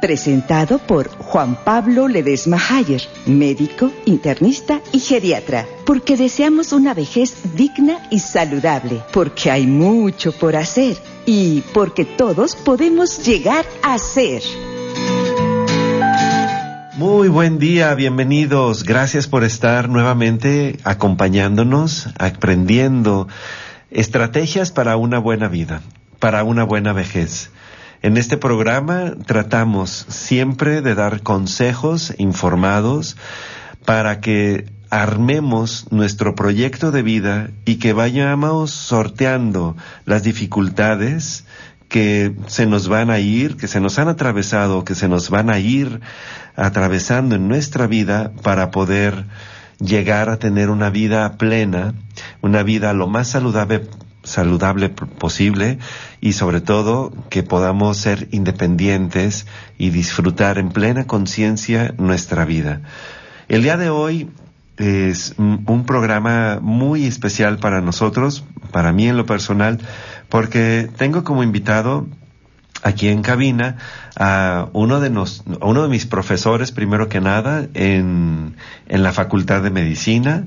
presentado por Juan Pablo Ledesma Hayer, médico, internista y geriatra, porque deseamos una vejez digna y saludable, porque hay mucho por hacer y porque todos podemos llegar a ser. Muy buen día, bienvenidos. Gracias por estar nuevamente acompañándonos, aprendiendo estrategias para una buena vida, para una buena vejez. En este programa tratamos siempre de dar consejos informados para que armemos nuestro proyecto de vida y que vayamos sorteando las dificultades que se nos van a ir, que se nos han atravesado, que se nos van a ir atravesando en nuestra vida para poder llegar a tener una vida plena, una vida lo más saludable saludable posible y sobre todo que podamos ser independientes y disfrutar en plena conciencia nuestra vida. El día de hoy es un programa muy especial para nosotros, para mí en lo personal, porque tengo como invitado aquí en cabina a uno de, nos, uno de mis profesores, primero que nada, en, en la Facultad de Medicina,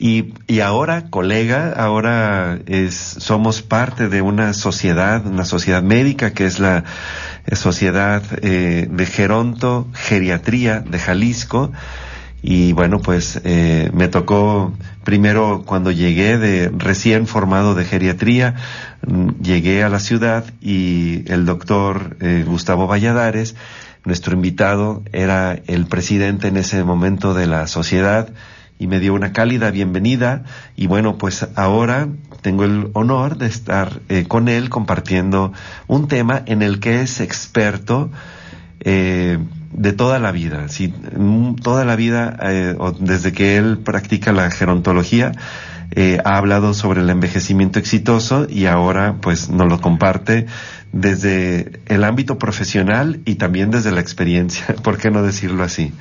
y, y ahora, colega, ahora es, somos parte de una sociedad, una sociedad médica que es la eh, Sociedad eh, de Geronto Geriatría de Jalisco. Y bueno, pues eh, me tocó primero cuando llegué de recién formado de geriatría, mm, llegué a la ciudad y el doctor eh, Gustavo Valladares, nuestro invitado, era el presidente en ese momento de la sociedad y me dio una cálida bienvenida. Y bueno, pues ahora tengo el honor de estar eh, con él compartiendo un tema en el que es experto eh, de toda la vida, sí, toda la vida, eh, desde que él practica la gerontología, ha hablado sobre el envejecimiento exitoso y ahora pues nos lo comparte desde el ámbito profesional y también desde la experiencia, ¿por qué no decirlo así?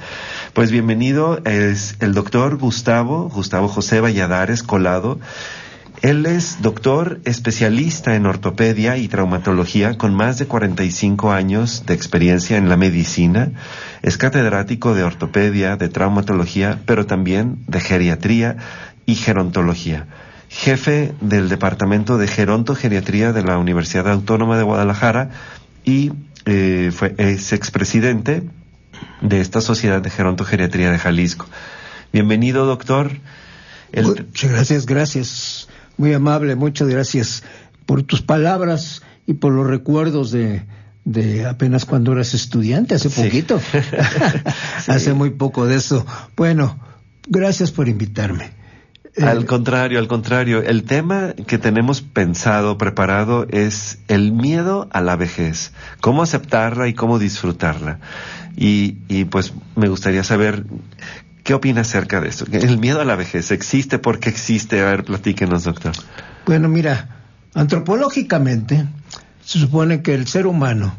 Pues bienvenido, es el doctor Gustavo, Gustavo José Valladares Colado. Él es doctor especialista en ortopedia y traumatología con más de 45 años de experiencia en la medicina. Es catedrático de ortopedia, de traumatología, pero también de geriatría y gerontología jefe del Departamento de Gerontogeriatría de la Universidad Autónoma de Guadalajara y eh, fue, es expresidente de esta Sociedad de Gerontogeriatría de Jalisco. Bienvenido, doctor. Muchas gracias, gracias. Muy amable, muchas gracias por tus palabras y por los recuerdos de, de apenas cuando eras estudiante, hace poquito. hace muy poco de eso. Bueno, gracias por invitarme. Al contrario, al contrario. El tema que tenemos pensado, preparado, es el miedo a la vejez. Cómo aceptarla y cómo disfrutarla. Y, y pues me gustaría saber qué opina acerca de esto. El miedo a la vejez, ¿existe? ¿Por qué existe? A ver, platíquenos, doctor. Bueno, mira, antropológicamente se supone que el ser humano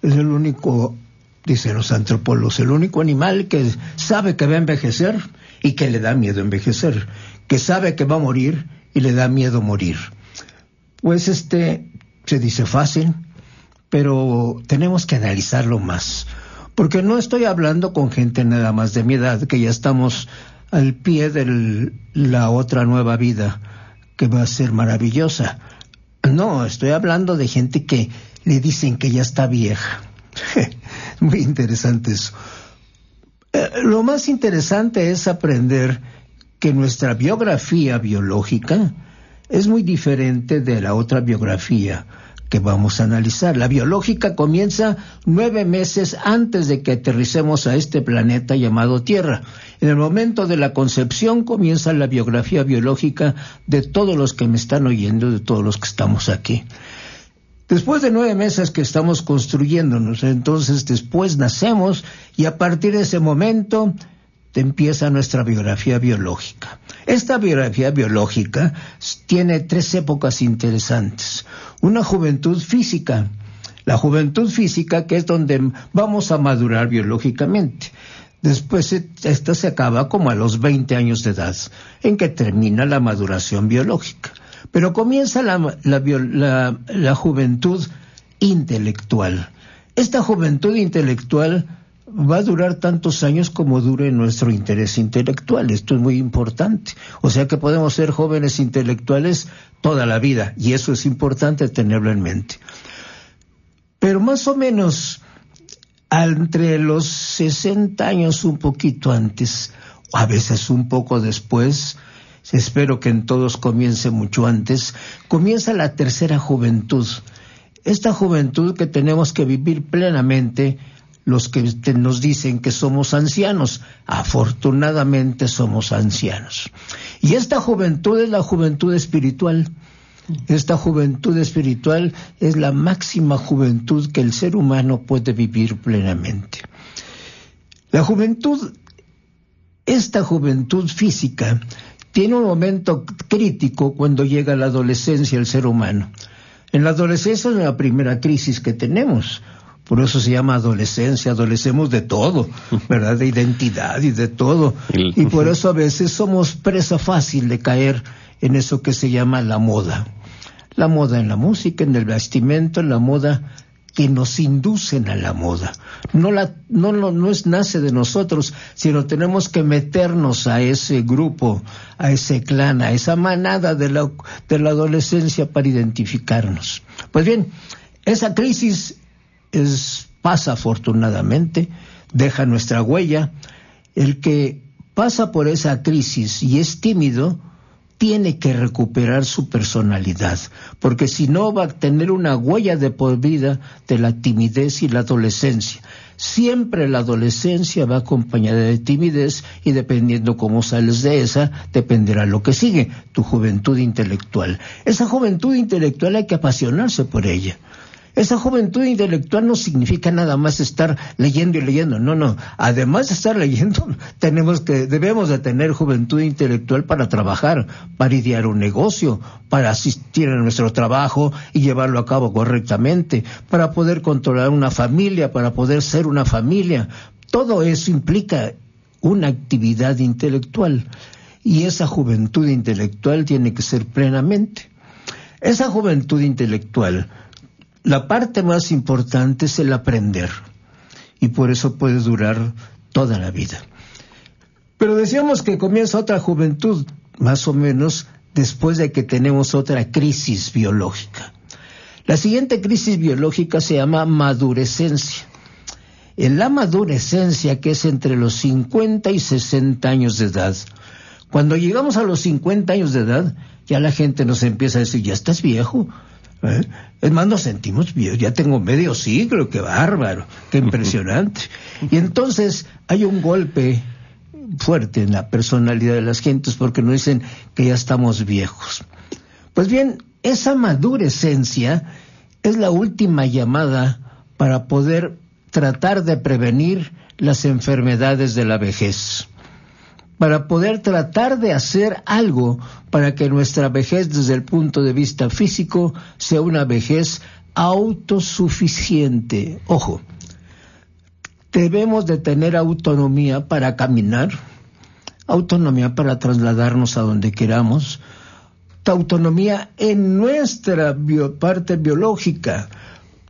es el único, dicen los antropólogos, el único animal que sabe que va a envejecer y que le da miedo envejecer que sabe que va a morir y le da miedo morir. Pues este se dice fácil, pero tenemos que analizarlo más, porque no estoy hablando con gente nada más de mi edad, que ya estamos al pie de la otra nueva vida que va a ser maravillosa. No, estoy hablando de gente que le dicen que ya está vieja. Muy interesante eso. Eh, lo más interesante es aprender que nuestra biografía biológica es muy diferente de la otra biografía que vamos a analizar. La biológica comienza nueve meses antes de que aterricemos a este planeta llamado Tierra. En el momento de la concepción comienza la biografía biológica de todos los que me están oyendo, de todos los que estamos aquí. Después de nueve meses que estamos construyéndonos, entonces después nacemos y a partir de ese momento empieza nuestra biografía biológica. Esta biografía biológica tiene tres épocas interesantes. Una juventud física, la juventud física que es donde vamos a madurar biológicamente. Después esta se acaba como a los 20 años de edad, en que termina la maduración biológica. Pero comienza la, la juventud intelectual. Esta juventud intelectual va a durar tantos años como dure nuestro interés intelectual. Esto es muy importante. O sea que podemos ser jóvenes intelectuales toda la vida y eso es importante tenerlo en mente. Pero más o menos entre los 60 años, un poquito antes, o a veces un poco después, espero que en todos comience mucho antes, comienza la tercera juventud. Esta juventud que tenemos que vivir plenamente los que nos dicen que somos ancianos. Afortunadamente somos ancianos. Y esta juventud es la juventud espiritual. Esta juventud espiritual es la máxima juventud que el ser humano puede vivir plenamente. La juventud, esta juventud física, tiene un momento crítico cuando llega la adolescencia el ser humano. En la adolescencia es la primera crisis que tenemos por eso se llama adolescencia, adolecemos de todo, ¿verdad? De identidad y de todo. Y por eso a veces somos presa fácil de caer en eso que se llama la moda. La moda en la música, en el vestimento, en la moda que nos inducen a la moda. No, la, no, no, no es nace de nosotros, sino tenemos que meternos a ese grupo, a ese clan, a esa manada de la, de la adolescencia para identificarnos. Pues bien, esa crisis es, pasa afortunadamente, deja nuestra huella. El que pasa por esa crisis y es tímido, tiene que recuperar su personalidad, porque si no va a tener una huella de por vida de la timidez y la adolescencia. Siempre la adolescencia va acompañada de timidez y dependiendo cómo sales de esa, dependerá lo que sigue, tu juventud intelectual. Esa juventud intelectual hay que apasionarse por ella. Esa juventud intelectual no significa nada más estar leyendo y leyendo, no, no. Además de estar leyendo, tenemos que, debemos de tener juventud intelectual para trabajar, para idear un negocio, para asistir a nuestro trabajo y llevarlo a cabo correctamente, para poder controlar una familia, para poder ser una familia. Todo eso implica una actividad intelectual y esa juventud intelectual tiene que ser plenamente. Esa juventud intelectual la parte más importante es el aprender y por eso puede durar toda la vida. Pero decíamos que comienza otra juventud, más o menos después de que tenemos otra crisis biológica. La siguiente crisis biológica se llama madurecencia. En la madurecencia, que es entre los 50 y 60 años de edad, cuando llegamos a los 50 años de edad, ya la gente nos empieza a decir, ya estás viejo, ¿Eh? Es más, nos sentimos bien. Ya tengo medio siglo, qué bárbaro, qué impresionante. Y entonces hay un golpe fuerte en la personalidad de las gentes porque nos dicen que ya estamos viejos. Pues bien, esa madurecencia es la última llamada para poder tratar de prevenir las enfermedades de la vejez para poder tratar de hacer algo para que nuestra vejez desde el punto de vista físico sea una vejez autosuficiente. Ojo, debemos de tener autonomía para caminar, autonomía para trasladarnos a donde queramos, autonomía en nuestra parte biológica,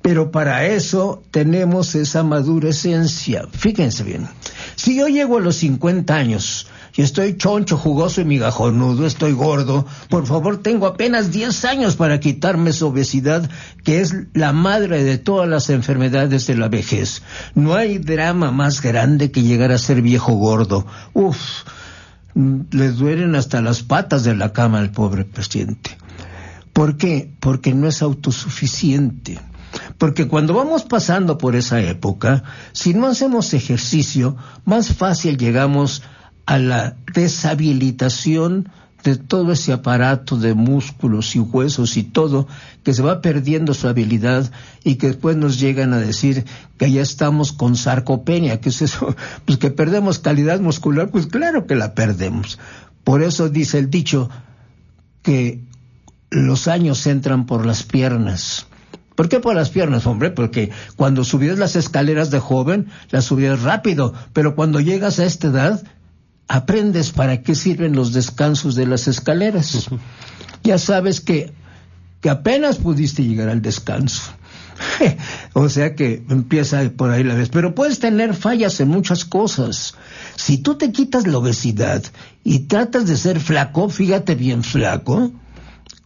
pero para eso tenemos esa madurecencia. Fíjense bien, si yo llego a los 50 años y estoy choncho, jugoso y migajonudo, estoy gordo, por favor tengo apenas 10 años para quitarme esa obesidad que es la madre de todas las enfermedades de la vejez. No hay drama más grande que llegar a ser viejo gordo. Uf, le duelen hasta las patas de la cama al pobre paciente. ¿Por qué? Porque no es autosuficiente. Porque cuando vamos pasando por esa época, si no hacemos ejercicio, más fácil llegamos a la deshabilitación de todo ese aparato de músculos y huesos y todo, que se va perdiendo su habilidad y que después nos llegan a decir que ya estamos con sarcopenia, que es eso, pues que perdemos calidad muscular, pues claro que la perdemos. Por eso dice el dicho que los años entran por las piernas. ¿Por qué por las piernas, hombre? Porque cuando subías las escaleras de joven, las subías rápido, pero cuando llegas a esta edad, aprendes para qué sirven los descansos de las escaleras. Ya sabes que, que apenas pudiste llegar al descanso. o sea que empieza por ahí la vez. Pero puedes tener fallas en muchas cosas. Si tú te quitas la obesidad y tratas de ser flaco, fíjate bien flaco,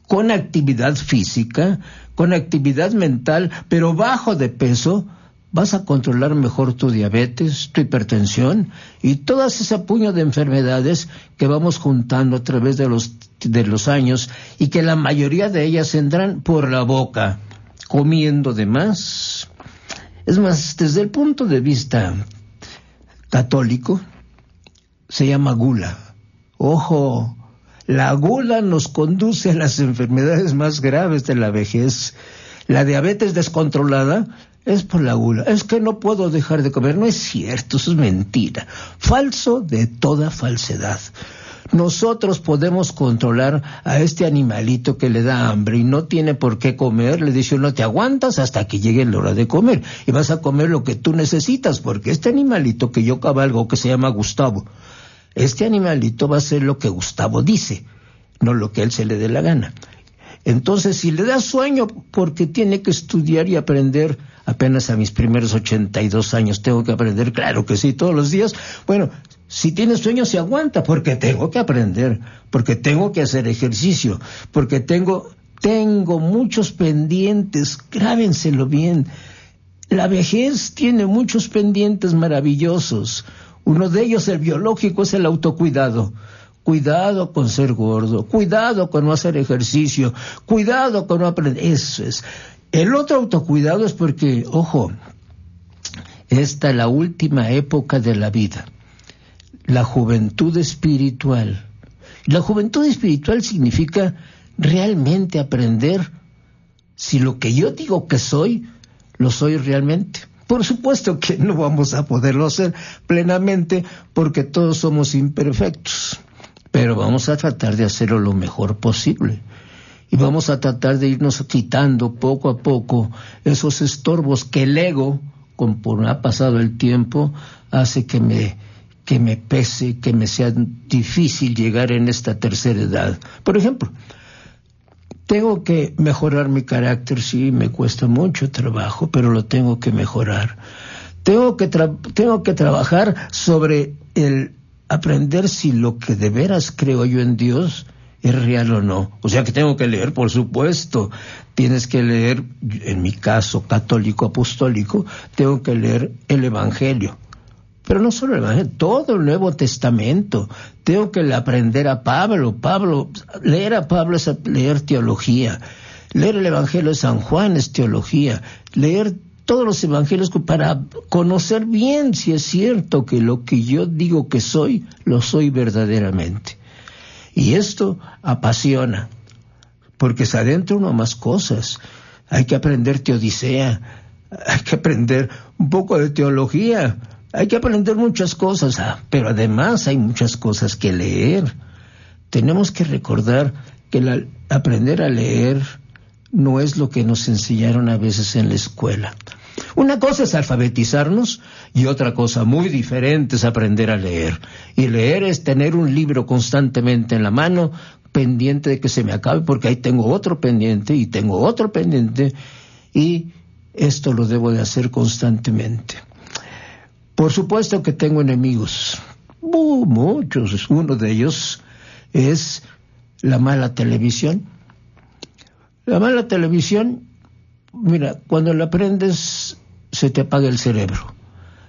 con actividad física, con actividad mental, pero bajo de peso, vas a controlar mejor tu diabetes, tu hipertensión y todas ese puño de enfermedades que vamos juntando a través de los, de los años y que la mayoría de ellas entran por la boca, comiendo de más. Es más, desde el punto de vista católico, se llama gula. Ojo, la gula nos conduce a las enfermedades más graves de la vejez. La diabetes descontrolada es por la gula. Es que no puedo dejar de comer. No es cierto, eso es mentira. Falso de toda falsedad. Nosotros podemos controlar a este animalito que le da hambre y no tiene por qué comer. Le dice uno, te aguantas hasta que llegue la hora de comer y vas a comer lo que tú necesitas, porque este animalito que yo cabalgo, que se llama Gustavo, este animalito va a hacer lo que Gustavo dice, no lo que él se le dé la gana. Entonces, si le da sueño porque tiene que estudiar y aprender, apenas a mis primeros 82 años tengo que aprender, claro que sí, todos los días. Bueno, si tiene sueño se aguanta porque tengo que aprender, porque tengo que hacer ejercicio, porque tengo tengo muchos pendientes, grábenselo bien. La vejez tiene muchos pendientes maravillosos. Uno de ellos, el biológico, es el autocuidado. Cuidado con ser gordo, cuidado con no hacer ejercicio, cuidado con no aprender. Eso es. El otro autocuidado es porque, ojo, esta es la última época de la vida, la juventud espiritual. La juventud espiritual significa realmente aprender si lo que yo digo que soy, lo soy realmente. Por supuesto que no vamos a poderlo hacer plenamente porque todos somos imperfectos pero vamos a tratar de hacerlo lo mejor posible. Y vamos a tratar de irnos quitando poco a poco esos estorbos que el ego, conforme ha pasado el tiempo, hace que me, que me pese, que me sea difícil llegar en esta tercera edad. Por ejemplo, tengo que mejorar mi carácter, sí, me cuesta mucho trabajo, pero lo tengo que mejorar. Tengo que, tengo que trabajar sobre el aprender si lo que de veras creo yo en Dios es real o no. O sea que tengo que leer, por supuesto. Tienes que leer, en mi caso católico apostólico, tengo que leer el Evangelio. Pero no solo el Evangelio, todo el Nuevo Testamento. Tengo que aprender a Pablo. Pablo, leer a Pablo es leer teología. Leer el Evangelio de San Juan es teología. Leer todos los evangelios para conocer bien si es cierto que lo que yo digo que soy, lo soy verdaderamente. Y esto apasiona, porque se adentra uno a más cosas. Hay que aprender teodicea, hay que aprender un poco de teología, hay que aprender muchas cosas, ah, pero además hay muchas cosas que leer. Tenemos que recordar que aprender a leer, no es lo que nos enseñaron a veces en la escuela. Una cosa es alfabetizarnos y otra cosa muy diferente es aprender a leer. Y leer es tener un libro constantemente en la mano, pendiente de que se me acabe, porque ahí tengo otro pendiente y tengo otro pendiente y esto lo debo de hacer constantemente. Por supuesto que tengo enemigos, muchos. Uno de ellos es la mala televisión la mala televisión, mira, cuando la aprendes se te apaga el cerebro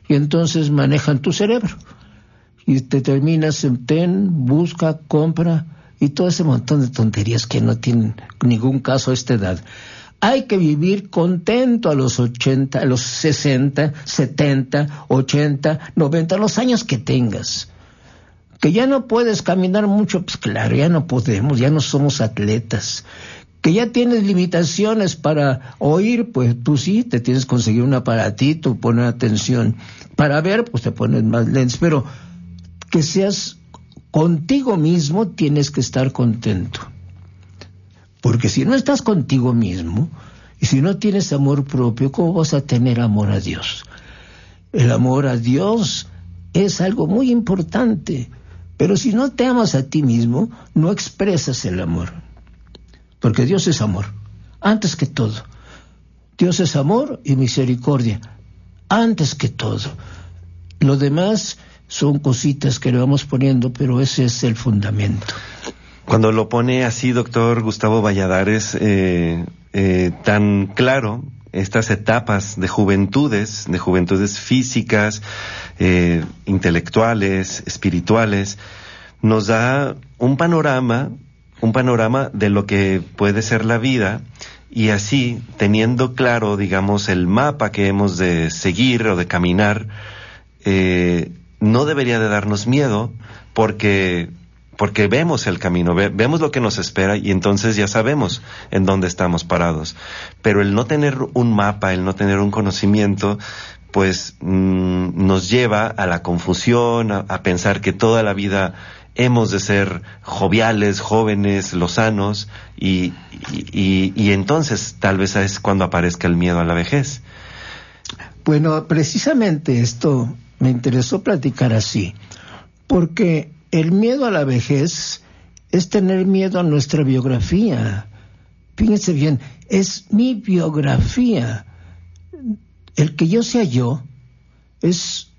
y entonces manejan tu cerebro y te terminas en ten, busca, compra y todo ese montón de tonterías que no tienen ningún caso a esta edad. Hay que vivir contento a los 80, a los 60, 70, 80, 90, los años que tengas. Que ya no puedes caminar mucho, pues claro, ya no podemos, ya no somos atletas. Que ya tienes limitaciones para oír, pues tú sí, te tienes que conseguir un aparatito, poner atención. Para ver, pues te pones más lentes, pero que seas contigo mismo, tienes que estar contento. Porque si no estás contigo mismo, y si no tienes amor propio, ¿cómo vas a tener amor a Dios? El amor a Dios es algo muy importante, pero si no te amas a ti mismo, no expresas el amor. Porque Dios es amor, antes que todo. Dios es amor y misericordia, antes que todo. Lo demás son cositas que le vamos poniendo, pero ese es el fundamento. Cuando lo pone así, doctor Gustavo Valladares, eh, eh, tan claro, estas etapas de juventudes, de juventudes físicas, eh, intelectuales, espirituales, nos da un panorama, un panorama de lo que puede ser la vida y así, teniendo claro, digamos, el mapa que hemos de seguir o de caminar, eh, no debería de darnos miedo porque porque vemos el camino, vemos lo que nos espera y entonces ya sabemos en dónde estamos parados. Pero el no tener un mapa, el no tener un conocimiento, pues mm, nos lleva a la confusión, a, pensar que toda la vida hemos de ser joviales, jóvenes, lozanos, y, y, y entonces tal vez es cuando aparezca el miedo a la vejez. Bueno, precisamente esto me interesó platicar así, porque el miedo a la vejez es tener miedo a nuestra biografía. Fíjense bien, es mi biografía. El que yo sea yo es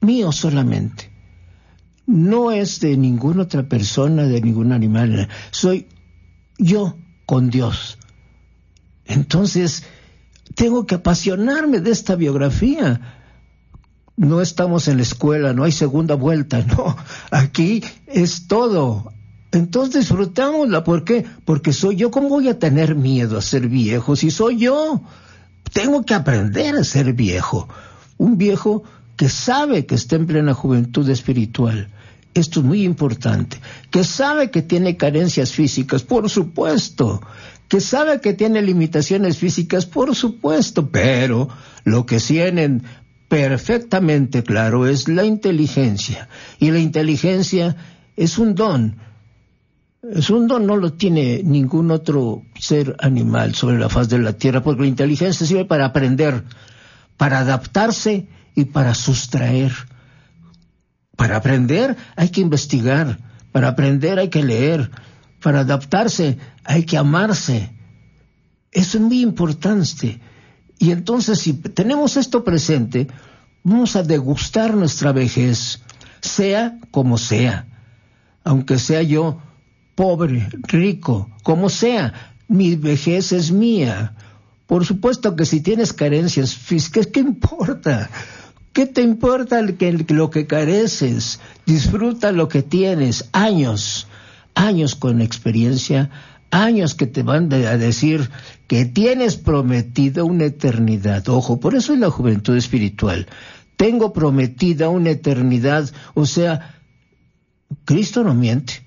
mío solamente. No es de ninguna otra persona, de ningún animal. Soy yo con Dios. Entonces, tengo que apasionarme de esta biografía no estamos en la escuela, no hay segunda vuelta, no, aquí es todo. Entonces disfrutámosla, ¿por qué? Porque soy yo, ¿cómo voy a tener miedo a ser viejo si soy yo? Tengo que aprender a ser viejo, un viejo que sabe que está en plena juventud espiritual. Esto es muy importante. Que sabe que tiene carencias físicas, por supuesto. Que sabe que tiene limitaciones físicas, por supuesto. Pero lo que tienen perfectamente claro es la inteligencia. Y la inteligencia es un don. Es un don, no lo tiene ningún otro ser animal sobre la faz de la tierra, porque la inteligencia sirve para aprender, para adaptarse y para sustraer. Para aprender hay que investigar, para aprender hay que leer, para adaptarse hay que amarse. Eso es muy importante. Y entonces, si tenemos esto presente, vamos a degustar nuestra vejez, sea como sea, aunque sea yo pobre, rico, como sea, mi vejez es mía. Por supuesto que si tienes carencias físicas, ¿qué importa? ¿Qué te importa lo que careces? Disfruta lo que tienes, años, años con experiencia, años que te van a decir que tienes prometido una eternidad. Ojo, por eso es la juventud espiritual. Tengo prometida una eternidad. O sea, Cristo no miente.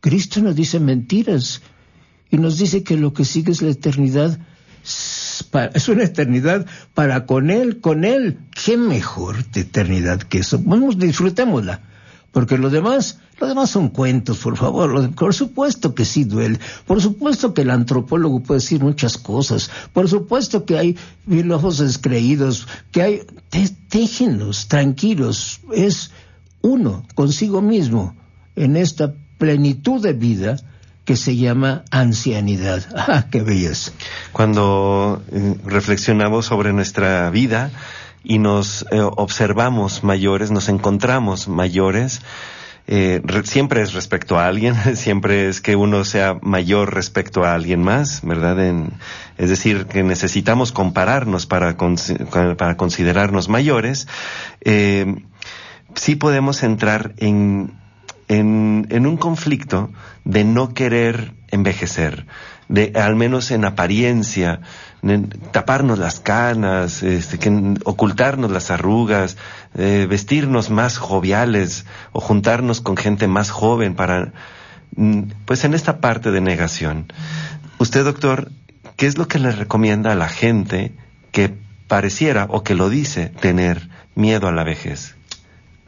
Cristo no dice mentiras. Y nos dice que lo que sigue es la eternidad. Es una eternidad para con Él, con Él. ¿Qué mejor eternidad que eso? Vamos, disfrutémosla. Porque lo demás, lo demás son cuentos, por favor. Por supuesto que sí duele. Por supuesto que el antropólogo puede decir muchas cosas. Por supuesto que hay filósofos descreídos, que hay... Déjenlos tranquilos. Es uno consigo mismo en esta plenitud de vida que se llama ancianidad. ¡Ah, qué belleza! Cuando eh, reflexionamos sobre nuestra vida, y nos eh, observamos mayores, nos encontramos mayores, eh, siempre es respecto a alguien, siempre es que uno sea mayor respecto a alguien más, ¿verdad? es decir, que necesitamos compararnos para, para considerarnos mayores. Sí podemos entrar en, en, un conflicto de no querer envejecer, de al menos en apariencia, taparnos las canas, este, ocultarnos las arrugas, vestirnos más joviales o juntarnos con gente más joven para, mm, pues en esta parte de negación. Usted, doctor, ¿qué es lo que le recomienda a la gente que pareciera o que lo dice tener miedo a la vejez?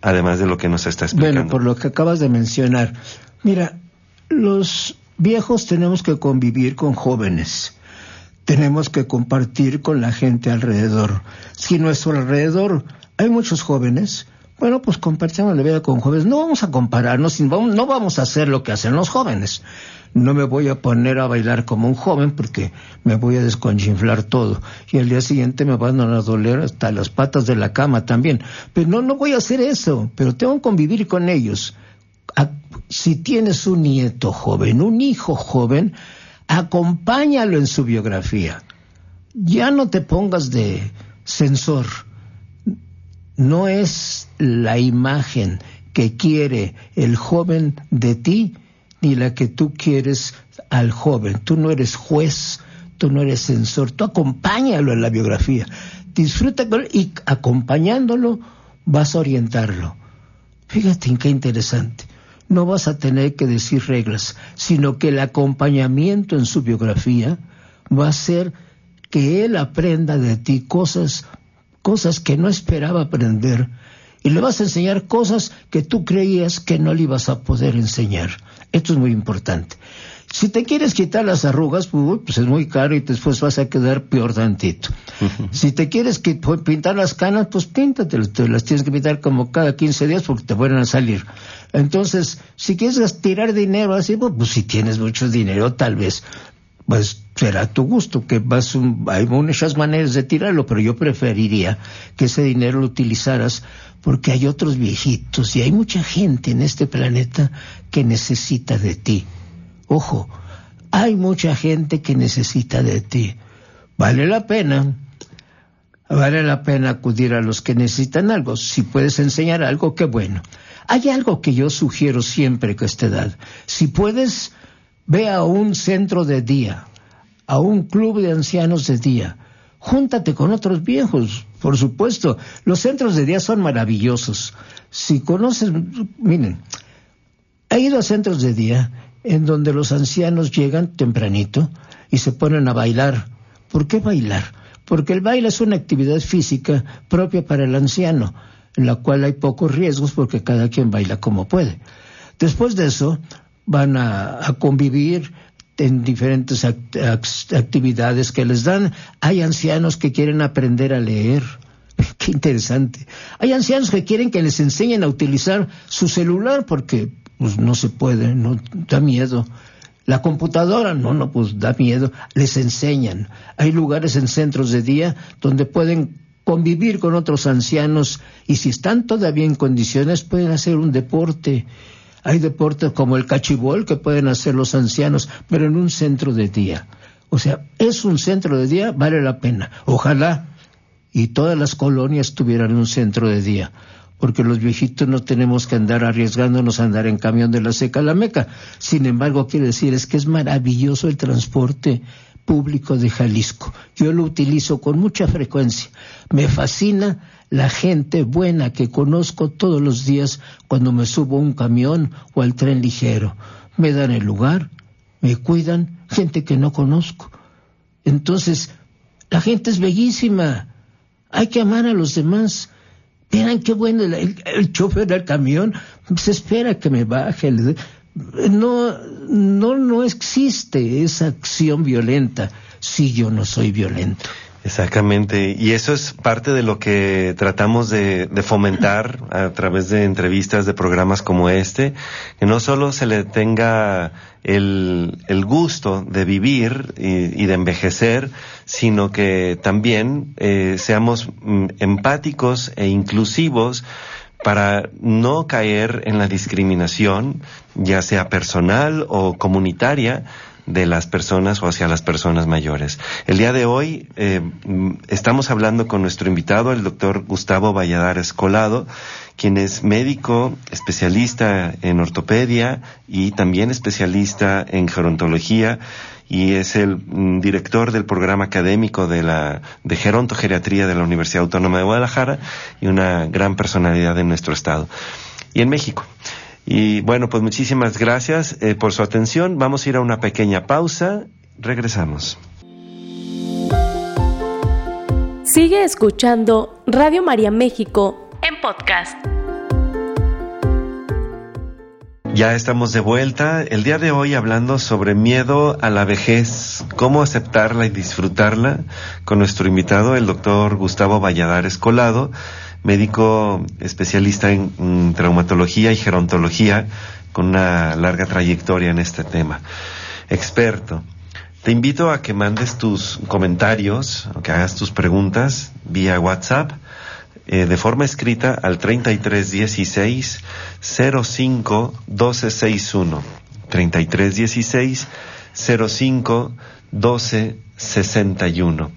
Además de lo que nos está explicando. Bueno, por lo que acabas de mencionar, mira, los viejos tenemos que convivir con jóvenes tenemos que compartir con la gente alrededor. Si nuestro alrededor hay muchos jóvenes, bueno, pues compartimos la vida con jóvenes. No vamos a compararnos, no vamos a hacer lo que hacen los jóvenes. No me voy a poner a bailar como un joven porque me voy a desconchinflar todo. Y al día siguiente me van a doler hasta las patas de la cama también. Pero no, no voy a hacer eso. Pero tengo que convivir con ellos. Si tienes un nieto joven, un hijo joven, acompáñalo en su biografía. Ya no te pongas de censor. No es la imagen que quiere el joven de ti ni la que tú quieres al joven. Tú no eres juez, tú no eres censor, tú acompáñalo en la biografía. Disfruta con él y acompañándolo vas a orientarlo. Fíjate qué interesante no vas a tener que decir reglas, sino que el acompañamiento en su biografía va a ser que él aprenda de ti cosas, cosas que no esperaba aprender, y le vas a enseñar cosas que tú creías que no le ibas a poder enseñar. Esto es muy importante. Si te quieres quitar las arrugas, pues, pues es muy caro y después vas a quedar peor tantito. Si te quieres pintar las canas, pues píntatelas, te las tienes que pintar como cada 15 días porque te vuelven a salir. Entonces, si quieres tirar dinero así, pues, pues, si tienes mucho dinero, tal vez, pues será tu gusto, que vas hay muchas maneras de tirarlo, pero yo preferiría que ese dinero lo utilizaras porque hay otros viejitos y hay mucha gente en este planeta que necesita de ti. Ojo, hay mucha gente que necesita de ti. Vale la pena, vale la pena acudir a los que necesitan algo. Si puedes enseñar algo, qué bueno. Hay algo que yo sugiero siempre que esta edad. Si puedes, ve a un centro de día, a un club de ancianos de día. Júntate con otros viejos, por supuesto. Los centros de día son maravillosos. Si conoces, miren, he ido a centros de día en donde los ancianos llegan tempranito y se ponen a bailar. ¿Por qué bailar? Porque el baile es una actividad física propia para el anciano, en la cual hay pocos riesgos porque cada quien baila como puede. Después de eso, van a, convivir en diferentes actividades que les dan. Hay ancianos que quieren aprender a leer. Qué interesante. Hay ancianos que quieren que les enseñen a utilizar su celular porque pues no se puede, no da miedo. La computadora, no, no, pues da miedo. Les enseñan. Hay lugares en centros de día donde pueden convivir con otros ancianos y si están todavía en condiciones pueden hacer un deporte. Hay deportes como el cachibol que pueden hacer los ancianos, pero en un centro de día. O sea, es un centro de día, vale la pena. Ojalá y todas las colonias tuvieran un centro de día porque los viejitos no tenemos que andar arriesgándonos a andar en camión de la seca a la meca. Sin embargo, quiero decir, es que es maravilloso el transporte público de Jalisco. Yo lo utilizo con mucha frecuencia. Me fascina la gente buena que conozco todos los días cuando me subo a un camión o al tren ligero. Me dan el lugar, me cuidan, gente que no conozco. Entonces, la gente es bellísima. Hay que amar a los demás Miren qué bueno, el, chofer del camión se espera que me baje. No, no, no existe esa acción violenta si yo no soy violento. Exactamente, y eso es parte de lo que tratamos de, fomentar a través de entrevistas, de programas como este, que no solo se le tenga el, gusto de vivir y, de envejecer, sino que también eh, seamos mm, empáticos e inclusivos para no caer en la discriminación, ya sea personal o comunitaria, de las personas o hacia las personas mayores. El día de hoy eh, estamos hablando con nuestro invitado, el doctor Gustavo Valladares Colado, quien es médico, especialista en ortopedia y también especialista en gerontología y es el mm, director del programa académico de la de gerontogeriatría de la Universidad Autónoma de Guadalajara y una gran personalidad en nuestro estado y en México. Y bueno, pues muchísimas gracias eh, por su atención. Vamos a ir a una pequeña pausa. Regresamos. Sigue escuchando Radio María México en podcast. Ya estamos de vuelta. El día de hoy hablando sobre miedo a la vejez, cómo aceptarla y disfrutarla con nuestro invitado, el doctor Gustavo Valladares Colado, médico especialista en traumatología y gerontología, con una larga trayectoria en este tema. Experto. Te invito a que mandes tus comentarios, que hagas tus preguntas vía WhatsApp eh, de forma escrita al 3316 05 1261. 3316 05 1261.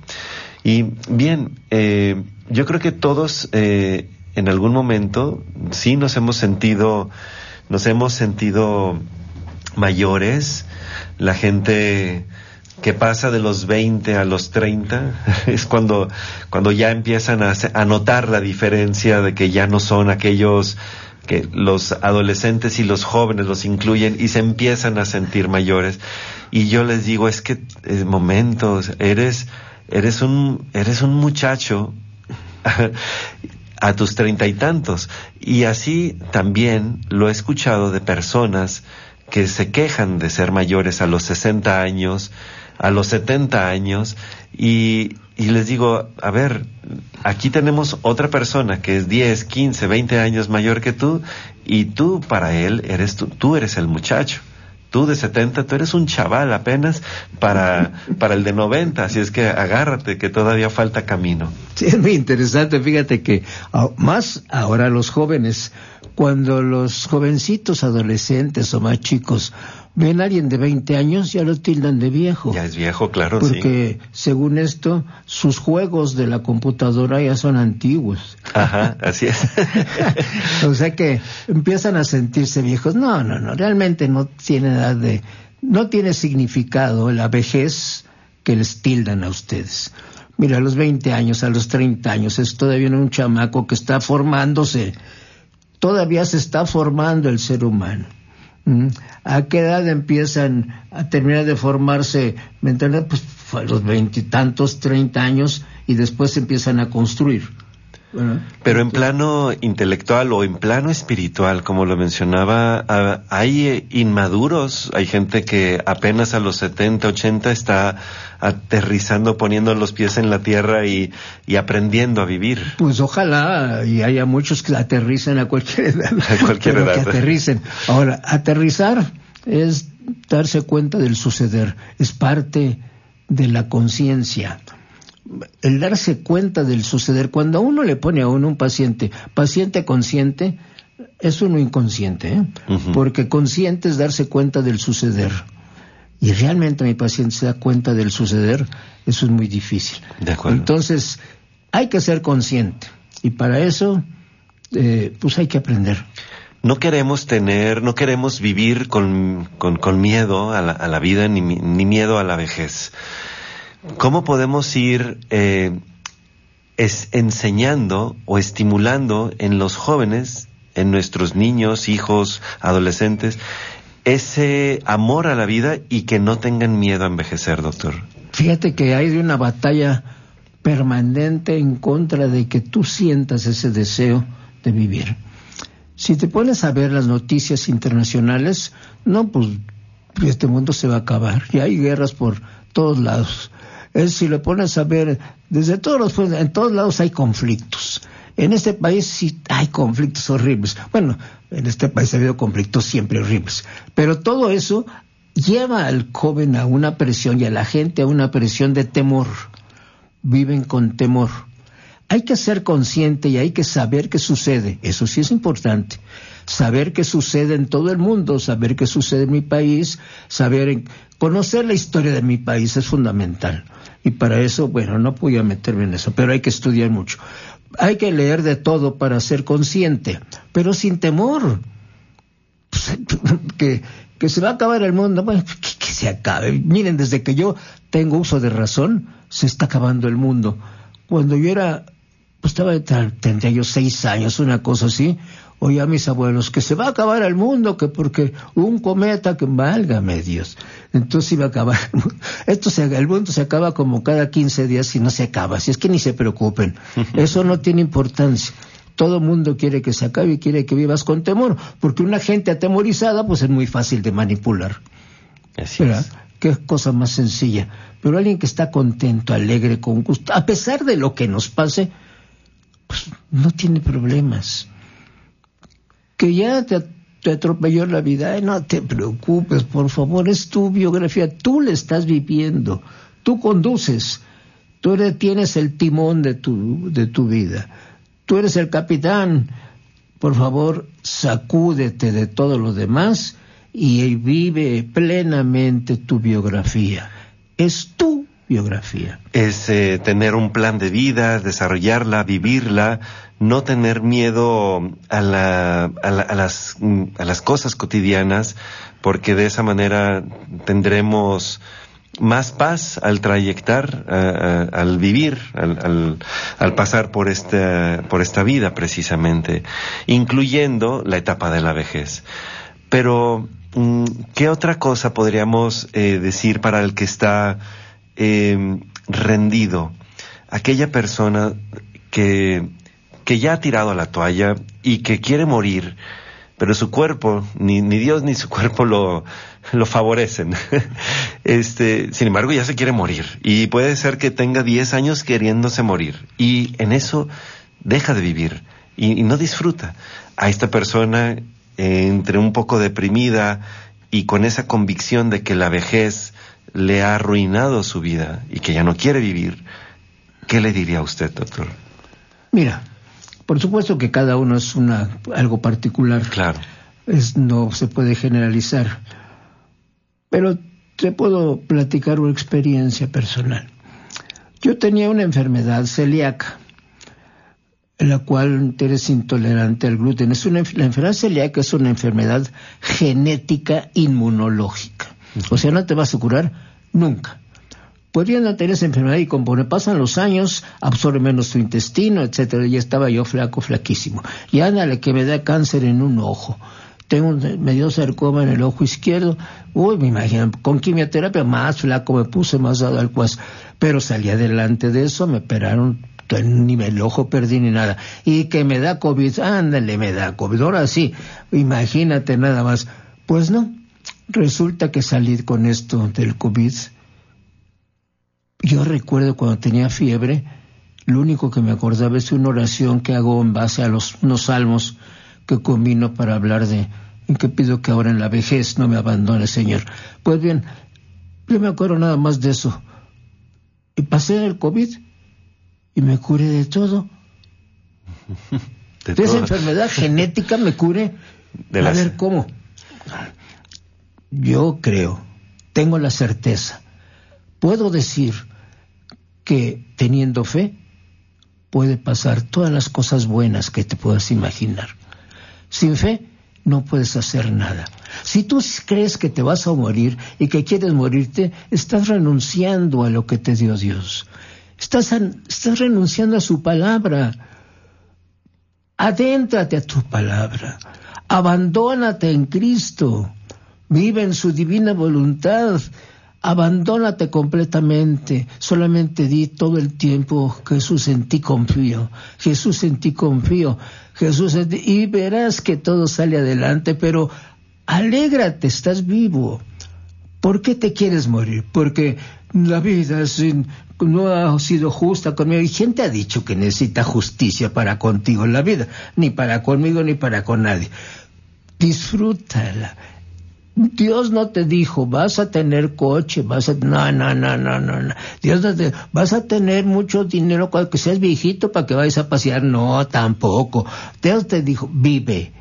Y bien, eh, yo creo que todos eh, en algún momento sí nos hemos sentido, nos hemos sentido mayores, la gente que pasa de los 20 a los 30 es cuando, cuando ya empiezan a, notar la diferencia de que ya no son aquellos que los adolescentes y los jóvenes los incluyen y se empiezan a sentir mayores. Y yo les digo, es que es momentos, eres, eres un, eres un muchacho a tus treinta y tantos. Y así también lo he escuchado de personas que se quejan de ser mayores a los 60 años, a los 70 años y, y les digo, a ver, aquí tenemos otra persona que es 10, 15, 20 años mayor que tú y tú para él eres tú, tú eres el muchacho. Tú de 70, tú eres un chaval apenas para, para el de 90, así es que agárrate que todavía falta camino. Sí, es muy interesante, fíjate que ah, más ahora los jóvenes, cuando los jovencitos adolescentes o más chicos ven a alguien de 20 años, ya lo tildan de viejo. Ya es viejo, claro, Porque según esto, sus juegos de la computadora ya son antiguos. Ajá, así es. o sea que empiezan a sentirse viejos. No, no, no, realmente no tiene nada de, no tiene significado la vejez que les tildan a ustedes. Mira, a los 20 años, a los 30 años, es todavía un chamaco que está formándose. Todavía se está formando el ser humano. ¿A qué edad empiezan a terminar de formarse mentalmente? Pues a los veintitantos, treinta años y después empiezan a construir. Pero en plano intelectual o en plano espiritual, como lo mencionaba, ah, hay eh, inmaduros, hay gente que apenas a los 70, 80 está aterrizando, poniendo los pies en la tierra y, aprendiendo a vivir. Pues ojalá y haya muchos que aterricen a cualquier edad. A cualquier edad. Que aterricen. Ahora, aterrizar es darse cuenta del suceder, es parte de la conciencia el darse cuenta del suceder, cuando uno le pone a uno un paciente, paciente consciente, es uno inconsciente, ¿eh? porque consciente es darse cuenta del suceder. Y realmente mi paciente se da cuenta del suceder, eso es muy difícil. Entonces, hay que ser consciente. Y para eso, eh, pues hay que aprender. No queremos tener, no queremos vivir con, con, miedo a la, a la vida ni, ni miedo a la vejez. ¿Cómo podemos ir eh, enseñando o estimulando en los jóvenes, en nuestros niños, hijos, adolescentes, ese amor a la vida y que no tengan miedo a envejecer, doctor? Fíjate que hay una batalla permanente en contra de que tú sientas ese deseo de vivir. Si te pones a ver las noticias internacionales, no, pues este mundo se va a acabar. Y hay guerras por todos lados es si lo pones a ver, desde todos los en todos lados hay conflictos. En este país sí hay conflictos horribles. Bueno, en este país ha habido conflictos siempre horribles. Pero todo eso lleva al joven a una presión y a la gente a una presión de temor. Viven con temor. Hay que ser consciente y hay que saber qué sucede. Eso sí es importante. Saber qué sucede en todo el mundo, saber qué sucede en mi país, saber conocer la historia de mi país es fundamental. Y para eso, bueno, no voy a meterme en eso, pero hay que estudiar mucho. Hay que leer de todo para ser consciente, pero sin temor. Que, que se va a acabar el mundo. Bueno, ¿qué, se acabe. Miren, desde que yo tengo uso de razón, se está acabando el mundo. Cuando yo era, pues estaba, tendría yo seis años, una cosa así, oía a mis abuelos que se va a acabar el mundo, que porque un cometa que válgame Dios. Entonces iba a acabar. Esto se, el mundo se acaba como cada 15 días y no se acaba. Así es que ni se preocupen. Eso no tiene importancia. Todo mundo quiere que se acabe y quiere que vivas con temor, porque una gente atemorizada pues es muy fácil de manipular. Así es. Qué cosa más sencilla. Pero alguien que está contento, alegre, con gusto, a pesar de lo que nos pase, pues no tiene problemas. Que ya te, atropelló la vida, no te preocupes, por favor, es tu biografía, tú la estás viviendo, tú conduces, tú tienes el timón de tu, de tu vida tú eres el capitán, por favor, sacúdete de todo lo demás y vive plenamente tu biografía. Es tu biografía. Es eh, tener un plan de vida, desarrollarla, vivirla, no tener miedo a, la, a, las, a las cosas cotidianas, porque de esa manera tendremos más paz al trayectar, al vivir, al, al, pasar por esta, por esta vida precisamente, incluyendo la etapa de la vejez. Pero, mm, ¿qué otra cosa podríamos eh, decir para el que está em, rendido? Aquella persona que, que ya ha tirado la toalla y que quiere morir, pero su cuerpo, ni, ni Dios ni su cuerpo lo, lo favorecen. este, sin embargo, ya se quiere morir y puede ser que tenga 10 años queriéndose morir y en eso deja de vivir y, no disfruta. A esta persona, entre un poco deprimida y con esa convicción de que la vejez le ha arruinado su vida y que ya no quiere vivir, ¿qué le diría a usted, doctor? Mira, por supuesto que cada uno es una algo particular. Claro. Es, no se puede generalizar pero te puedo platicar una experiencia personal. Yo tenía una enfermedad celíaca, en la cual eres intolerante al gluten. Es una, la enfermedad celíaca es una enfermedad genética inmunológica. O sea, no te vas a curar nunca. Podrían tener esa enfermedad y conforme pasan los años, absorbe menos tu intestino, etcétera. Y estaba yo flaco, flaquísimo. Y ándale, que me da cáncer en un ojo tengo un medio sarcoma en el ojo izquierdo. Uy, me imagino, con quimioterapia más flaco me puse, más dado al cuas. Pero salí adelante de eso, me operaron, ni el ojo perdí ni nada. Y que me da COVID, ándale, me da COVID. Ahora sí, imagínate nada más. Pues no, resulta que salí con esto del COVID. Yo recuerdo cuando tenía fiebre, lo único que me acordaba es una oración que hago en base a los unos salmos que combino para hablar de en que pido que ahora en la vejez no me abandone, Señor. Pues bien, yo me acuerdo nada más de eso. Y pasé el COVID y me curé de todo. De, esa enfermedad genética me curé. De A ver cómo. Yo creo, tengo la certeza, puedo decir que teniendo fe puede pasar todas las cosas buenas que te puedas imaginar. Sin fe no puedes hacer nada. Si tú crees que te vas a morir y que quieres morirte, estás renunciando a lo que te dio Dios. Estás, renunciando a su palabra. Adéntrate a tu palabra. Abandónate en Cristo. Vive en su divina voluntad. Abandónate completamente. Solamente di todo el tiempo, Jesús en ti confío. Jesús en ti confío. Jesús, y verás que todo sale adelante, pero alégrate, estás vivo. ¿Por qué te quieres morir? Porque la vida no ha sido justa conmigo. Y gente ha dicho que necesita justicia para contigo en la vida, ni para conmigo ni para con nadie. Disfrútala. Dios no te dijo, vas a tener coche, vas a... No, no, no, no, no. Dios no te... Vas a tener mucho dinero cuando que seas viejito para que vayas a pasear. No, tampoco. Dios te dijo, vive.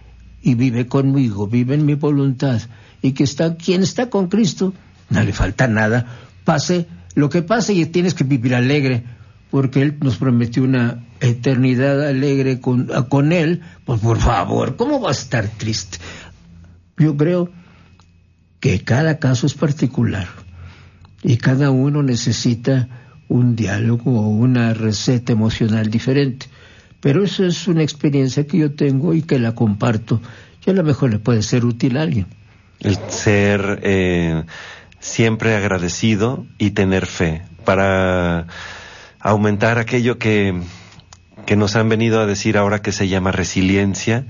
Y vive conmigo, vive en mi voluntad. Y que está, quien está con Cristo, no le falta nada. Pase lo que pase y tienes que vivir alegre. Porque Él nos prometió una eternidad alegre con, con Él. Pues por favor, ¿cómo va a estar triste? Yo creo que cada caso es particular y cada uno necesita un diálogo o una receta emocional diferente. Pero eso es una experiencia que yo tengo y que la comparto y a lo mejor le puede ser útil a alguien. El ser eh, siempre agradecido y tener fe para aumentar aquello que, que nos han venido a decir ahora que se llama resiliencia,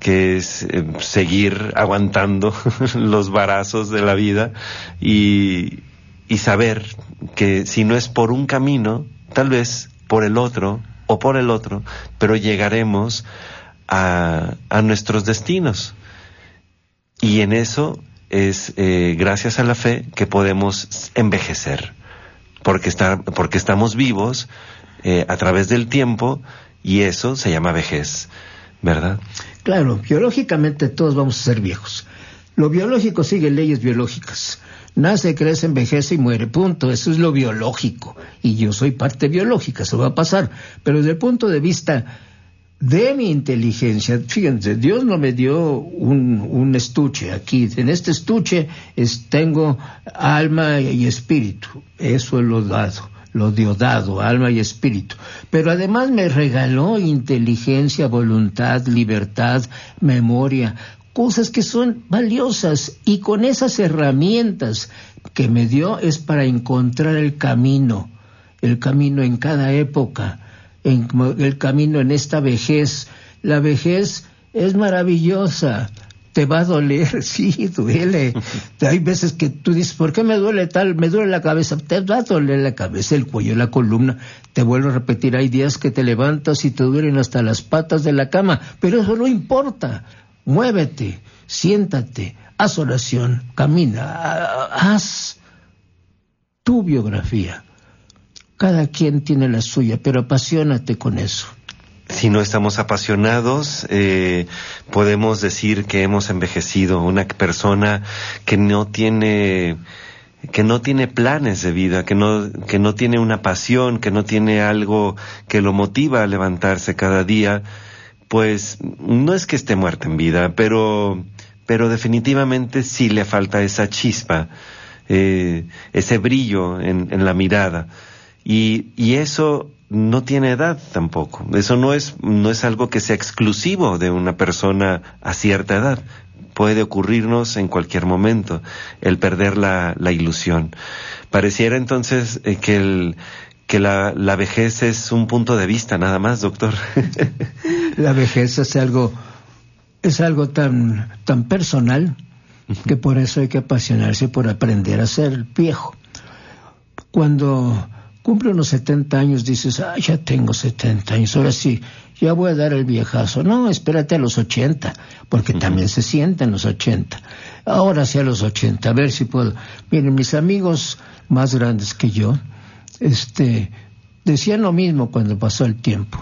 que es eh, seguir aguantando los varazos de la vida y, saber que si no es por un camino, tal vez por el otro o por el otro, pero llegaremos a, a nuestros destinos. Y en eso es eh, gracias a la fe que podemos envejecer, porque, porque estamos vivos eh, a través del tiempo y eso se llama vejez, ¿verdad? Claro, biológicamente todos vamos a ser viejos. Lo biológico sigue leyes biológicas. Nace, crece, envejece y muere. Punto. Eso es lo biológico. Y yo soy parte biológica, eso va a pasar. Pero desde el punto de vista de mi inteligencia, fíjense, Dios no me dio un, estuche aquí. En este estuche es, tengo alma y espíritu. Eso es lo dado lo dio dado, alma y espíritu. Pero además me regaló inteligencia, voluntad, libertad, memoria, cosas que son valiosas y con esas herramientas que me dio es para encontrar el camino, el camino en cada época, el camino en esta vejez. La vejez es maravillosa, te va a doler, sí, duele. Hay veces que tú dices, ¿por qué me duele tal? Me duele la cabeza, te va a doler la cabeza, el cuello, la columna. Te vuelvo a repetir, hay días que te levantas y te duelen hasta las patas de la cama, pero eso no importa muévete, siéntate, haz oración, camina, haz tu biografía. Cada quien tiene la suya, pero apasionate con eso. Si no estamos apasionados, eh, podemos decir que hemos envejecido. Una persona que no tiene que no tiene planes de vida, que no, que no tiene una pasión, que no tiene algo que lo motiva a levantarse cada día, pues no es que esté muerta en vida, pero, pero definitivamente sí le falta esa chispa, eh, ese brillo en, en la mirada. Y, y, eso no tiene edad tampoco. Eso no es, no es algo que sea exclusivo de una persona a cierta edad. Puede ocurrirnos en cualquier momento el perder la, la ilusión. Pareciera entonces eh, que el, que la, la vejez es un punto de vista nada más, doctor. la vejez es algo, es algo tan, tan personal que por eso hay que apasionarse por aprender a ser viejo. Cuando cumple unos 70 años dices, ah, ya tengo 70 años, ahora sí, ya voy a dar el viejazo. No, espérate a los 80, porque también se sienten los 80. Ahora sí a los 80, a ver si puedo. Miren, mis amigos más grandes que yo, este, decían lo mismo cuando pasó el tiempo.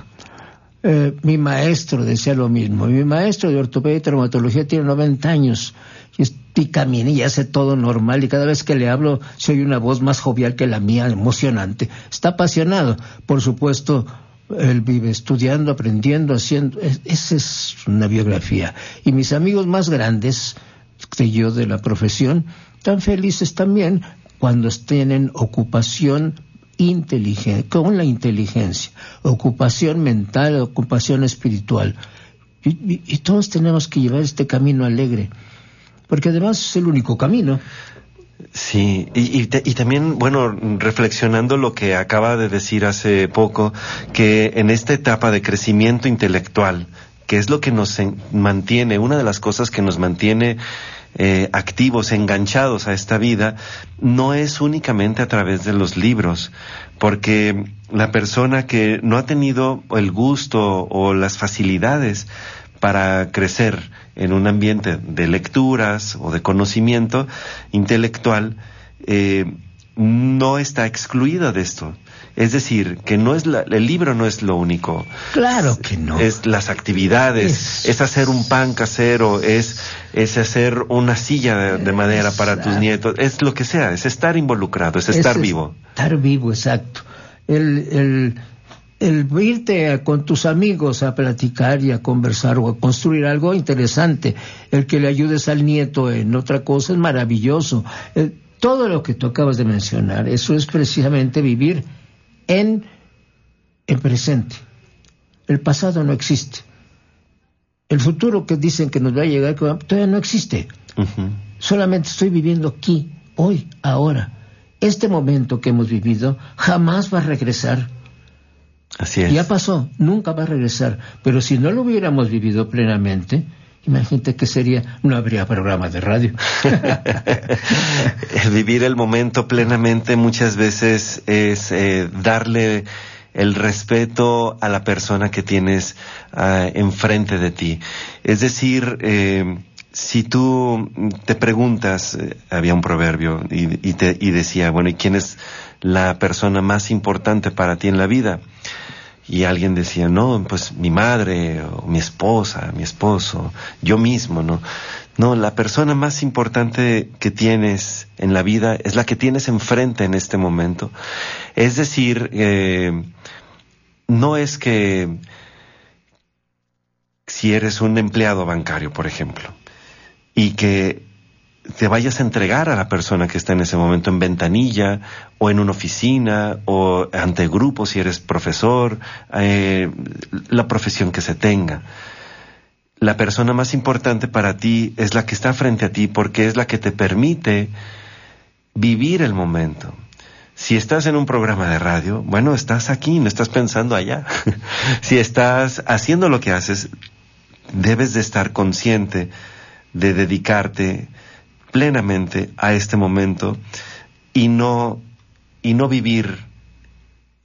Eh, mi maestro decía lo mismo. Mi maestro de ortopedia y traumatología tiene 90 años y, camina y hace todo normal y cada vez que le hablo se oye una voz más jovial que la mía, emocionante. Está apasionado. Por supuesto, él vive estudiando, aprendiendo, haciendo. esa es una biografía. Y mis amigos más grandes que yo de la profesión, tan felices también cuando tienen ocupación inteligente, con la inteligencia, ocupación mental, ocupación espiritual. Y, todos tenemos que llevar este camino alegre, porque además es el único camino. Sí, y, y, también, bueno, reflexionando lo que acaba de decir hace poco, que en esta etapa de crecimiento intelectual, que es lo que nos mantiene, una de las cosas que nos mantiene eh, activos, enganchados a esta vida, no es únicamente a través de los libros, porque la persona que no ha tenido el gusto o las facilidades para crecer en un ambiente de lecturas o de conocimiento intelectual, eh, no está excluida de esto. Es decir, que no es el libro no es lo único. Claro que no. Es las actividades, es, hacer un pan casero, es, es hacer una silla de, madera para tus nietos, es lo que sea, es estar involucrado, es estar vivo. Estar vivo, exacto. El, el, el irte con tus amigos a platicar y a conversar o a construir algo interesante, el que le ayudes al nieto en otra cosa es maravilloso. todo lo que tú acabas de mencionar, eso es precisamente vivir en el presente. El pasado no existe. El futuro que dicen que nos va a llegar todavía no existe. Solamente estoy viviendo aquí, hoy, ahora. Este momento que hemos vivido jamás va a regresar. Así es. Ya pasó, nunca va a regresar. Pero si no lo hubiéramos vivido plenamente, imagínate que sería, no habría programa de radio. Vivir el momento plenamente muchas veces es eh, darle el respeto a la persona que tienes uh, enfrente de ti. Es decir, eh, si tú te preguntas, eh, había un proverbio y, y, te, y decía, bueno, ¿y quién es la persona más importante para ti en la vida? Y alguien decía, no, pues mi madre, o mi esposa, mi esposo, yo mismo, ¿no? No, la persona más importante que tienes en la vida es la que tienes enfrente en este momento. Es decir, eh, no es que si eres un empleado bancario, por ejemplo, y que te vayas a entregar a la persona que está en ese momento en ventanilla o en una oficina o ante grupo si eres profesor, eh, la profesión que se tenga. La persona más importante para ti es la que está frente a ti porque es la que te permite vivir el momento. Si estás en un programa de radio, bueno, estás aquí, no estás pensando allá. si estás haciendo lo que haces, debes de estar consciente de dedicarte plenamente a este momento y no, y no vivir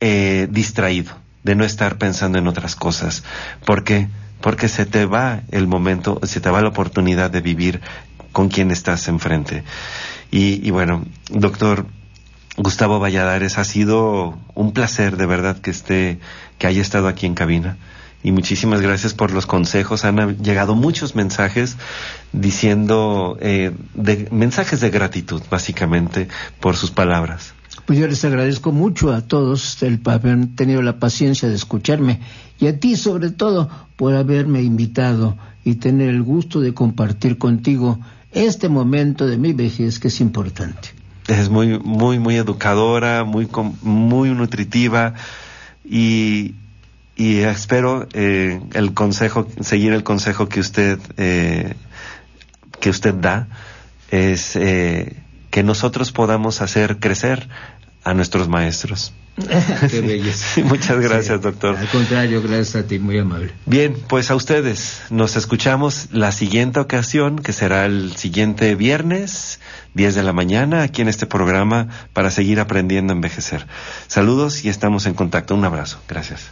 eh, distraído, de no estar pensando en otras cosas. ¿Por qué? Porque se te va el momento, se te va la oportunidad de vivir con quien estás enfrente. Y, y bueno, doctor, Gustavo Valladares, ha sido un placer de verdad que esté, que haya estado aquí en cabina. Y muchísimas gracias por los consejos. Han llegado muchos mensajes diciendo, eh, de, mensajes de gratitud, básicamente, por sus palabras. Pues yo les agradezco mucho a todos el haber tenido la paciencia de escucharme y a ti sobre todo por haberme invitado y tener el gusto de compartir contigo este momento de mi vejez que es importante es muy, muy, muy educadora, muy, muy nutritiva y, y espero eh, el consejo, seguir el consejo que usted, eh, que usted da, es eh, que nosotros podamos hacer crecer a nuestros maestros. Qué belleza. Muchas gracias, doctor. Al contrario, gracias a ti, muy amable. Bien, pues a ustedes nos escuchamos la siguiente ocasión, que será el siguiente viernes, 10 de la mañana, aquí en este programa, para seguir aprendiendo a envejecer. Saludos y estamos en contacto. Un abrazo. Gracias.